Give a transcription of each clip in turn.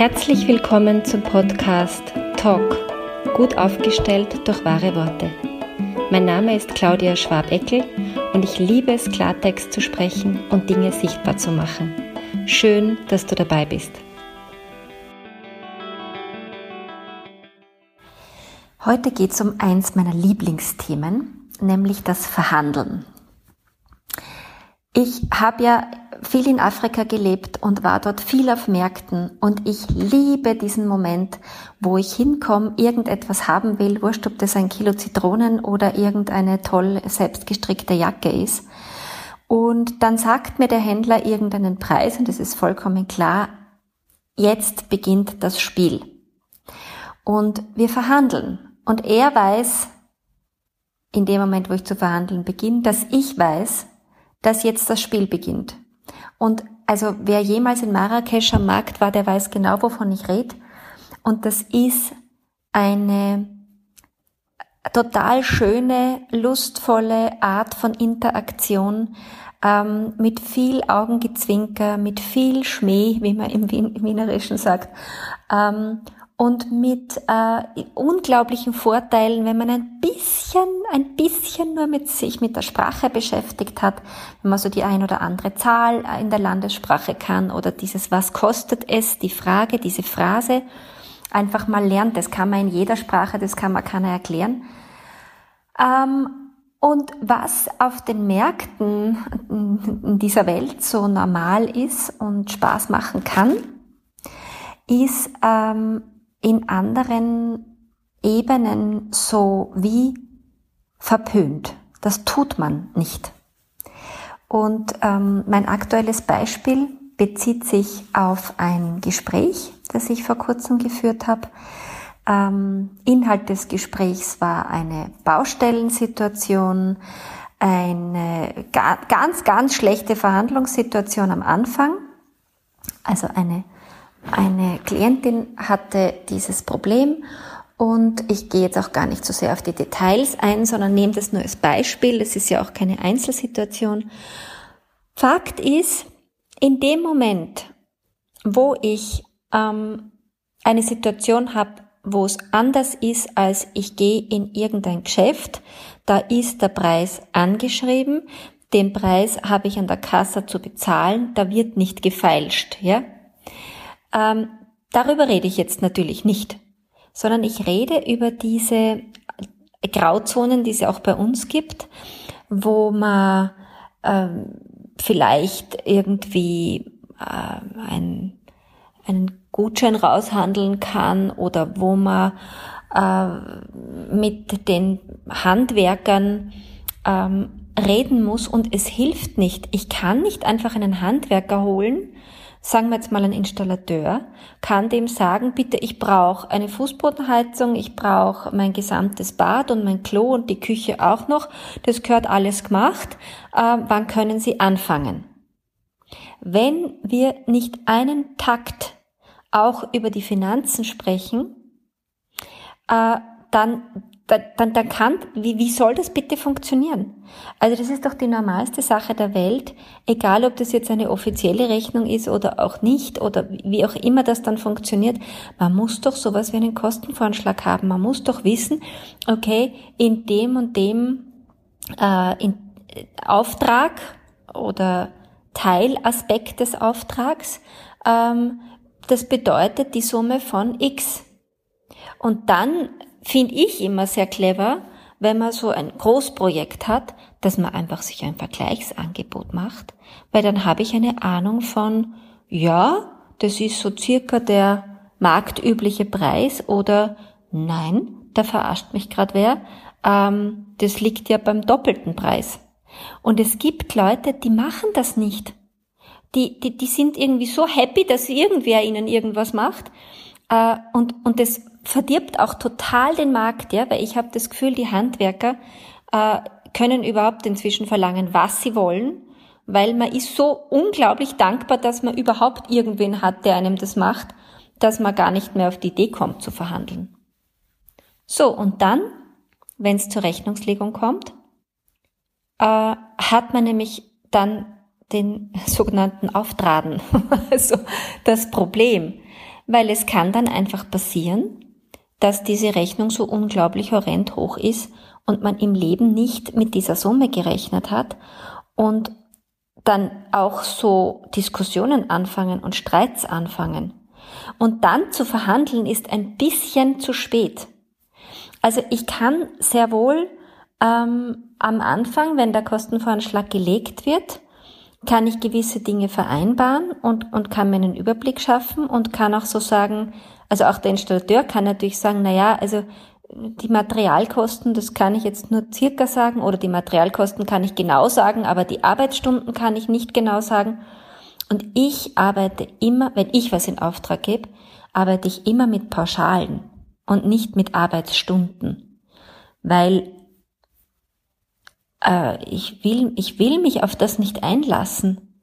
Herzlich willkommen zum Podcast Talk, gut aufgestellt durch wahre Worte. Mein Name ist Claudia Schwabeckel und ich liebe es, Klartext zu sprechen und Dinge sichtbar zu machen. Schön, dass du dabei bist. Heute geht es um eins meiner Lieblingsthemen, nämlich das Verhandeln. Ich habe ja viel in Afrika gelebt und war dort viel auf Märkten und ich liebe diesen Moment, wo ich hinkomme, irgendetwas haben will, wurscht, ob das ein Kilo Zitronen oder irgendeine toll selbstgestrickte Jacke ist. Und dann sagt mir der Händler irgendeinen Preis und es ist vollkommen klar, jetzt beginnt das Spiel. Und wir verhandeln. Und er weiß, in dem Moment, wo ich zu verhandeln beginne, dass ich weiß, dass jetzt das Spiel beginnt. Und also wer jemals in Marrakesch am Markt war, der weiß genau, wovon ich rede. Und das ist eine total schöne, lustvolle Art von Interaktion ähm, mit viel Augengezwinker, mit viel Schmäh, wie man im Wienerischen sagt. Ähm, und mit äh, unglaublichen Vorteilen, wenn man ein bisschen, ein bisschen nur mit sich mit der Sprache beschäftigt hat, wenn man so die ein oder andere Zahl in der Landessprache kann oder dieses Was kostet es, die Frage, diese Phrase einfach mal lernt. Das kann man in jeder Sprache, das kann man keiner erklären. Ähm, und was auf den Märkten in dieser Welt so normal ist und Spaß machen kann, ist ähm, in anderen Ebenen so wie verpönt. Das tut man nicht. Und ähm, mein aktuelles Beispiel bezieht sich auf ein Gespräch, das ich vor kurzem geführt habe. Ähm, Inhalt des Gesprächs war eine Baustellensituation, eine ganz, ganz schlechte Verhandlungssituation am Anfang, also eine eine Klientin hatte dieses Problem und ich gehe jetzt auch gar nicht so sehr auf die Details ein, sondern nehme das nur als Beispiel. Es ist ja auch keine Einzelsituation. Fakt ist, in dem Moment, wo ich ähm, eine Situation habe, wo es anders ist, als ich gehe in irgendein Geschäft, da ist der Preis angeschrieben, den Preis habe ich an der Kasse zu bezahlen, da wird nicht gefeilscht, ja? Ähm, darüber rede ich jetzt natürlich nicht, sondern ich rede über diese Grauzonen, die es auch bei uns gibt, wo man ähm, vielleicht irgendwie äh, ein, einen Gutschein raushandeln kann oder wo man äh, mit den Handwerkern ähm, reden muss und es hilft nicht. Ich kann nicht einfach einen Handwerker holen sagen wir jetzt mal ein Installateur, kann dem sagen, bitte, ich brauche eine Fußbodenheizung, ich brauche mein gesamtes Bad und mein Klo und die Küche auch noch, das gehört alles gemacht, äh, wann können Sie anfangen? Wenn wir nicht einen Takt auch über die Finanzen sprechen, äh, dann dann, dann kann, wie, wie soll das bitte funktionieren? Also das ist doch die normalste Sache der Welt, egal ob das jetzt eine offizielle Rechnung ist oder auch nicht oder wie auch immer das dann funktioniert. Man muss doch sowas wie einen Kostenvoranschlag haben. Man muss doch wissen, okay, in dem und dem äh, in, äh, Auftrag oder Teilaspekt des Auftrags, ähm, das bedeutet die Summe von X. Und dann finde ich immer sehr clever, wenn man so ein Großprojekt hat, dass man einfach sich ein Vergleichsangebot macht, weil dann habe ich eine Ahnung von, ja, das ist so circa der marktübliche Preis oder nein, da verarscht mich gerade wer, ähm, das liegt ja beim doppelten Preis. Und es gibt Leute, die machen das nicht. Die, die, die sind irgendwie so happy, dass irgendwer ihnen irgendwas macht. Äh, und, und das verdirbt auch total den Markt, ja, weil ich habe das Gefühl, die Handwerker äh, können überhaupt inzwischen verlangen, was sie wollen, weil man ist so unglaublich dankbar, dass man überhaupt irgendwen hat, der einem das macht, dass man gar nicht mehr auf die Idee kommt zu verhandeln. So, und dann, wenn es zur Rechnungslegung kommt, äh, hat man nämlich dann den sogenannten Auftraden, also das Problem. Weil es kann dann einfach passieren, dass diese Rechnung so unglaublich horrend hoch ist und man im Leben nicht mit dieser Summe gerechnet hat und dann auch so Diskussionen anfangen und Streits anfangen. Und dann zu verhandeln ist ein bisschen zu spät. Also ich kann sehr wohl ähm, am Anfang, wenn der Kostenvoranschlag gelegt wird, kann ich gewisse Dinge vereinbaren und, und kann mir einen Überblick schaffen und kann auch so sagen, also auch der Installateur kann natürlich sagen, na ja, also die Materialkosten, das kann ich jetzt nur circa sagen, oder die Materialkosten kann ich genau sagen, aber die Arbeitsstunden kann ich nicht genau sagen. Und ich arbeite immer, wenn ich was in Auftrag gebe, arbeite ich immer mit Pauschalen und nicht mit Arbeitsstunden. Weil äh, ich, will, ich will mich auf das nicht einlassen.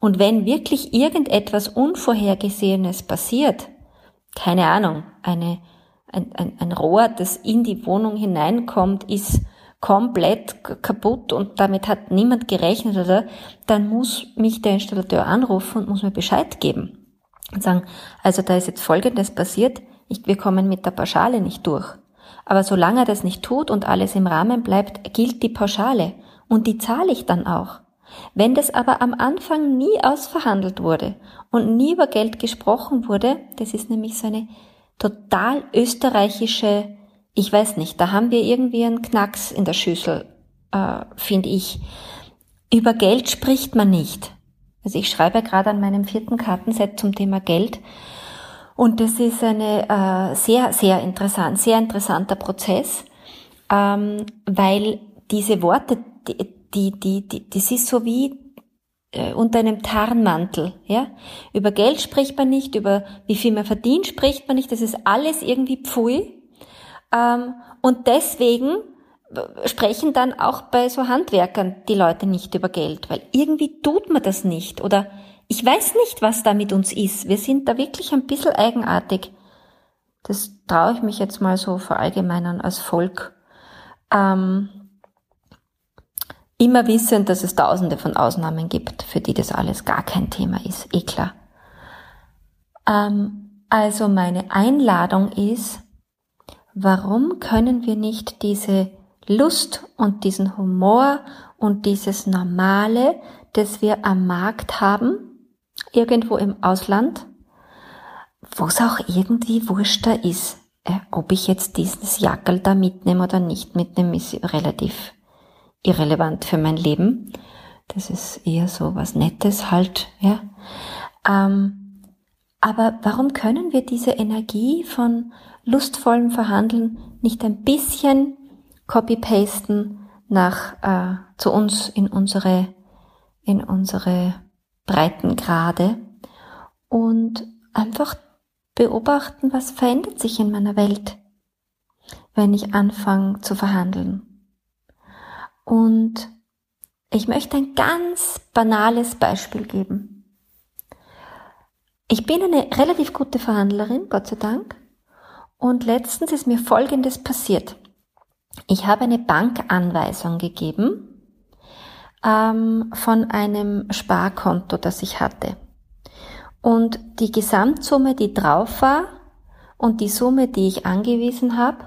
Und wenn wirklich irgendetwas Unvorhergesehenes passiert, keine Ahnung, eine, ein, ein, ein Rohr, das in die Wohnung hineinkommt, ist komplett kaputt und damit hat niemand gerechnet, oder? Dann muss mich der Installateur anrufen und muss mir Bescheid geben. Und sagen, also da ist jetzt Folgendes passiert, ich, wir kommen mit der Pauschale nicht durch. Aber solange er das nicht tut und alles im Rahmen bleibt, gilt die Pauschale. Und die zahle ich dann auch. Wenn das aber am Anfang nie ausverhandelt wurde und nie über Geld gesprochen wurde, das ist nämlich so eine total österreichische, ich weiß nicht, da haben wir irgendwie einen Knacks in der Schüssel, äh, finde ich. Über Geld spricht man nicht. Also ich schreibe gerade an meinem vierten Kartenset zum Thema Geld und das ist eine äh, sehr, sehr interessant, sehr interessanter Prozess, ähm, weil diese Worte, die, die, die, die, das ist so wie äh, unter einem Tarnmantel, ja. Über Geld spricht man nicht, über wie viel man verdient spricht man nicht, das ist alles irgendwie Pfui. Ähm, und deswegen sprechen dann auch bei so Handwerkern die Leute nicht über Geld, weil irgendwie tut man das nicht oder ich weiß nicht, was da mit uns ist. Wir sind da wirklich ein bisschen eigenartig. Das traue ich mich jetzt mal so verallgemeinern als Volk. Ähm, immer wissend, dass es tausende von Ausnahmen gibt, für die das alles gar kein Thema ist. Eh klar. Ähm, also meine Einladung ist, warum können wir nicht diese Lust und diesen Humor und dieses Normale, das wir am Markt haben, irgendwo im Ausland, wo es auch irgendwie wurschter ist. Äh, ob ich jetzt dieses Jackel da mitnehme oder nicht mitnehme, ist relativ irrelevant für mein Leben. Das ist eher so was Nettes halt, ja. Ähm, aber warum können wir diese Energie von lustvollem Verhandeln nicht ein bisschen copy-pasten nach äh, zu uns in unsere in unsere Breitengrade und einfach beobachten, was verändert sich in meiner Welt, wenn ich anfange zu verhandeln. Und ich möchte ein ganz banales Beispiel geben. Ich bin eine relativ gute Verhandlerin, Gott sei Dank. Und letztens ist mir Folgendes passiert. Ich habe eine Bankanweisung gegeben ähm, von einem Sparkonto, das ich hatte. Und die Gesamtsumme, die drauf war und die Summe, die ich angewiesen habe,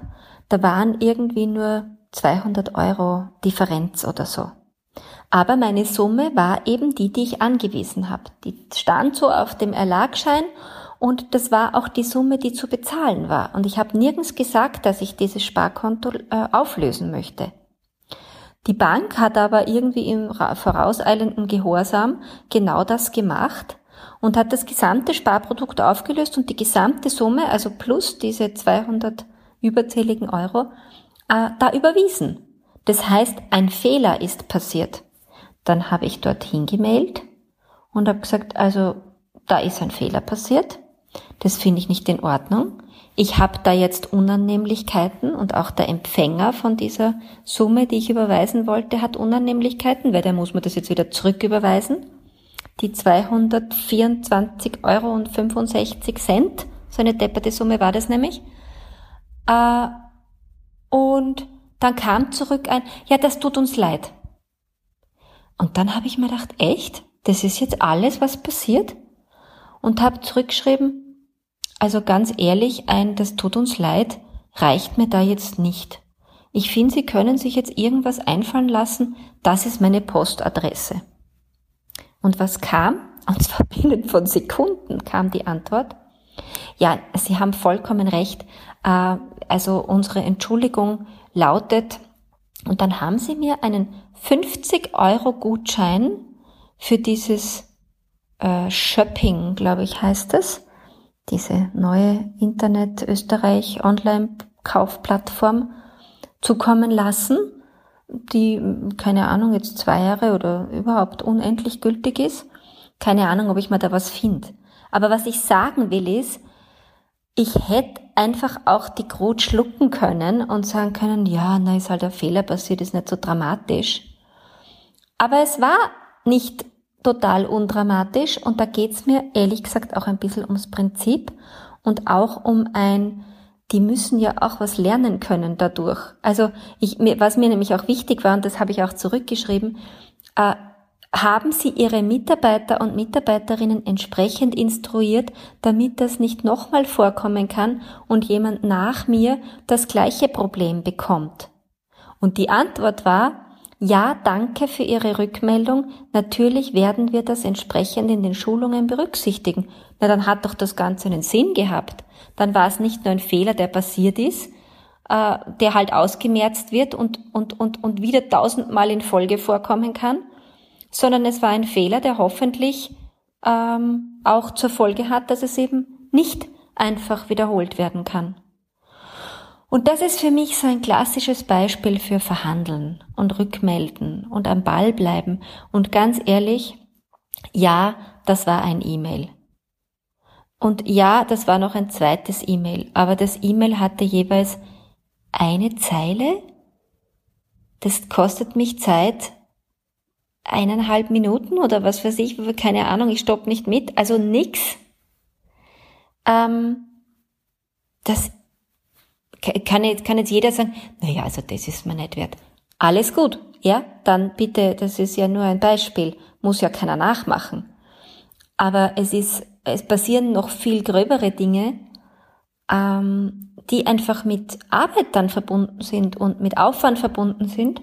da waren irgendwie nur 200 Euro Differenz oder so. Aber meine Summe war eben die, die ich angewiesen habe. Die stand so auf dem Erlagschein und das war auch die Summe, die zu bezahlen war. Und ich habe nirgends gesagt, dass ich dieses Sparkonto äh, auflösen möchte. Die Bank hat aber irgendwie im vorauseilenden Gehorsam genau das gemacht und hat das gesamte Sparprodukt aufgelöst und die gesamte Summe, also plus diese 200 überzähligen Euro, äh, da überwiesen. Das heißt, ein Fehler ist passiert. Dann habe ich dorthin gemailt und habe gesagt, also da ist ein Fehler passiert. Das finde ich nicht in Ordnung ich habe da jetzt Unannehmlichkeiten und auch der Empfänger von dieser Summe, die ich überweisen wollte, hat Unannehmlichkeiten, weil der muss mir das jetzt wieder zurücküberweisen. Die 224 Euro und 65 Cent, so eine depperte Summe war das nämlich. Äh, und dann kam zurück ein, ja, das tut uns leid. Und dann habe ich mir gedacht, echt? Das ist jetzt alles, was passiert? Und habe zurückgeschrieben, also ganz ehrlich, ein, das tut uns leid, reicht mir da jetzt nicht. Ich finde, Sie können sich jetzt irgendwas einfallen lassen, das ist meine Postadresse. Und was kam? Und zwar binnen von Sekunden kam die Antwort. Ja, Sie haben vollkommen recht. Äh, also unsere Entschuldigung lautet, und dann haben Sie mir einen 50 Euro Gutschein für dieses äh, Shopping, glaube ich, heißt es, diese neue Internet Österreich Online Kaufplattform zukommen lassen, die, keine Ahnung, jetzt zwei Jahre oder überhaupt unendlich gültig ist. Keine Ahnung, ob ich mal da was finde. Aber was ich sagen will ist, ich hätte einfach auch die Krut schlucken können und sagen können, ja, na, ist halt ein Fehler passiert, ist nicht so dramatisch. Aber es war nicht total undramatisch und da geht's mir ehrlich gesagt auch ein bisschen ums Prinzip und auch um ein, die müssen ja auch was lernen können dadurch. Also ich, was mir nämlich auch wichtig war, und das habe ich auch zurückgeschrieben, äh, haben Sie Ihre Mitarbeiter und Mitarbeiterinnen entsprechend instruiert, damit das nicht nochmal vorkommen kann und jemand nach mir das gleiche Problem bekommt? Und die Antwort war, ja, danke für Ihre Rückmeldung. Natürlich werden wir das entsprechend in den Schulungen berücksichtigen. Na, dann hat doch das Ganze einen Sinn gehabt. Dann war es nicht nur ein Fehler, der passiert ist, äh, der halt ausgemerzt wird und, und, und, und wieder tausendmal in Folge vorkommen kann, sondern es war ein Fehler, der hoffentlich ähm, auch zur Folge hat, dass es eben nicht einfach wiederholt werden kann. Und das ist für mich so ein klassisches Beispiel für Verhandeln und Rückmelden und am Ball bleiben. Und ganz ehrlich, ja, das war ein E-Mail. Und ja, das war noch ein zweites E-Mail, aber das E-Mail hatte jeweils eine Zeile. Das kostet mich Zeit eineinhalb Minuten oder was weiß ich, keine Ahnung, ich stopp nicht mit, also nix. Ähm, das kann jetzt, kann jetzt jeder sagen, naja, also das ist mir nicht wert. Alles gut, ja, dann bitte, das ist ja nur ein Beispiel, muss ja keiner nachmachen. Aber es ist, es passieren noch viel gröbere Dinge, ähm, die einfach mit Arbeit dann verbunden sind und mit Aufwand verbunden sind.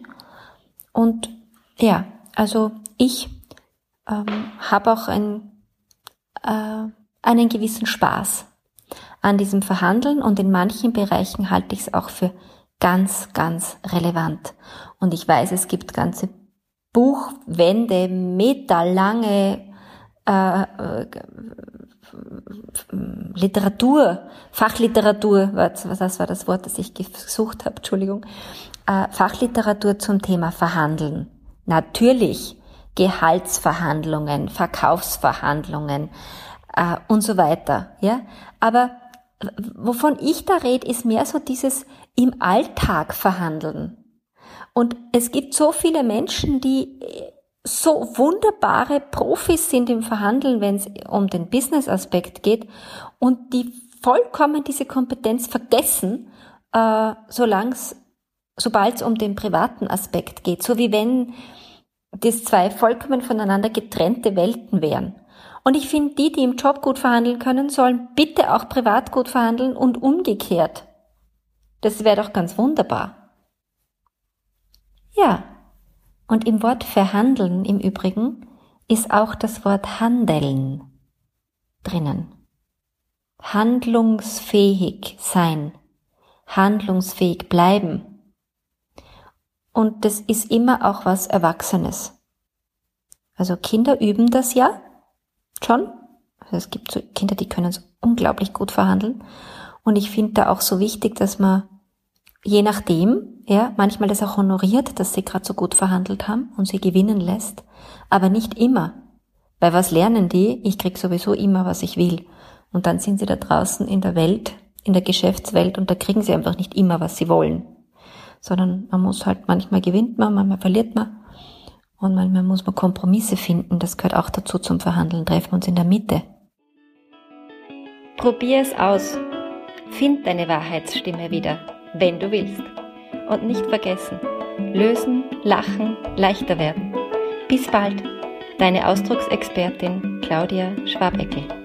Und ja, also ich ähm, habe auch ein, äh, einen gewissen Spaß an diesem Verhandeln und in manchen Bereichen halte ich es auch für ganz, ganz relevant. Und ich weiß, es gibt ganze Buchwände, meterlange äh, äh, Literatur, Fachliteratur, was, was war das Wort, das ich gesucht habe, Entschuldigung, äh, Fachliteratur zum Thema Verhandeln. Natürlich Gehaltsverhandlungen, Verkaufsverhandlungen äh, und so weiter. Ja, aber wovon ich da rede, ist mehr so dieses im Alltag verhandeln. Und es gibt so viele Menschen, die so wunderbare Profis sind im Verhandeln, wenn es um den Business-Aspekt geht und die vollkommen diese Kompetenz vergessen, äh, solang's, sobald es um den privaten Aspekt geht. So wie wenn das zwei vollkommen voneinander getrennte Welten wären. Und ich finde, die, die im Job gut verhandeln können, sollen bitte auch privat gut verhandeln und umgekehrt. Das wäre doch ganz wunderbar. Ja. Und im Wort verhandeln im Übrigen ist auch das Wort handeln drinnen. Handlungsfähig sein. Handlungsfähig bleiben. Und das ist immer auch was Erwachsenes. Also Kinder üben das ja schon. Also es gibt so Kinder, die können so unglaublich gut verhandeln. Und ich finde da auch so wichtig, dass man je nachdem, ja, manchmal das auch honoriert, dass sie gerade so gut verhandelt haben und sie gewinnen lässt, aber nicht immer. Weil was lernen die? Ich krieg sowieso immer, was ich will. Und dann sind sie da draußen in der Welt, in der Geschäftswelt und da kriegen sie einfach nicht immer, was sie wollen. Sondern man muss halt, manchmal gewinnt man, manchmal verliert man. Und manchmal muss man Kompromisse finden, das gehört auch dazu zum Verhandeln. Treffen wir uns in der Mitte. Probier es aus. Find deine Wahrheitsstimme wieder, wenn du willst. Und nicht vergessen, lösen, lachen, leichter werden. Bis bald, deine Ausdrucksexpertin Claudia Schwabeckel.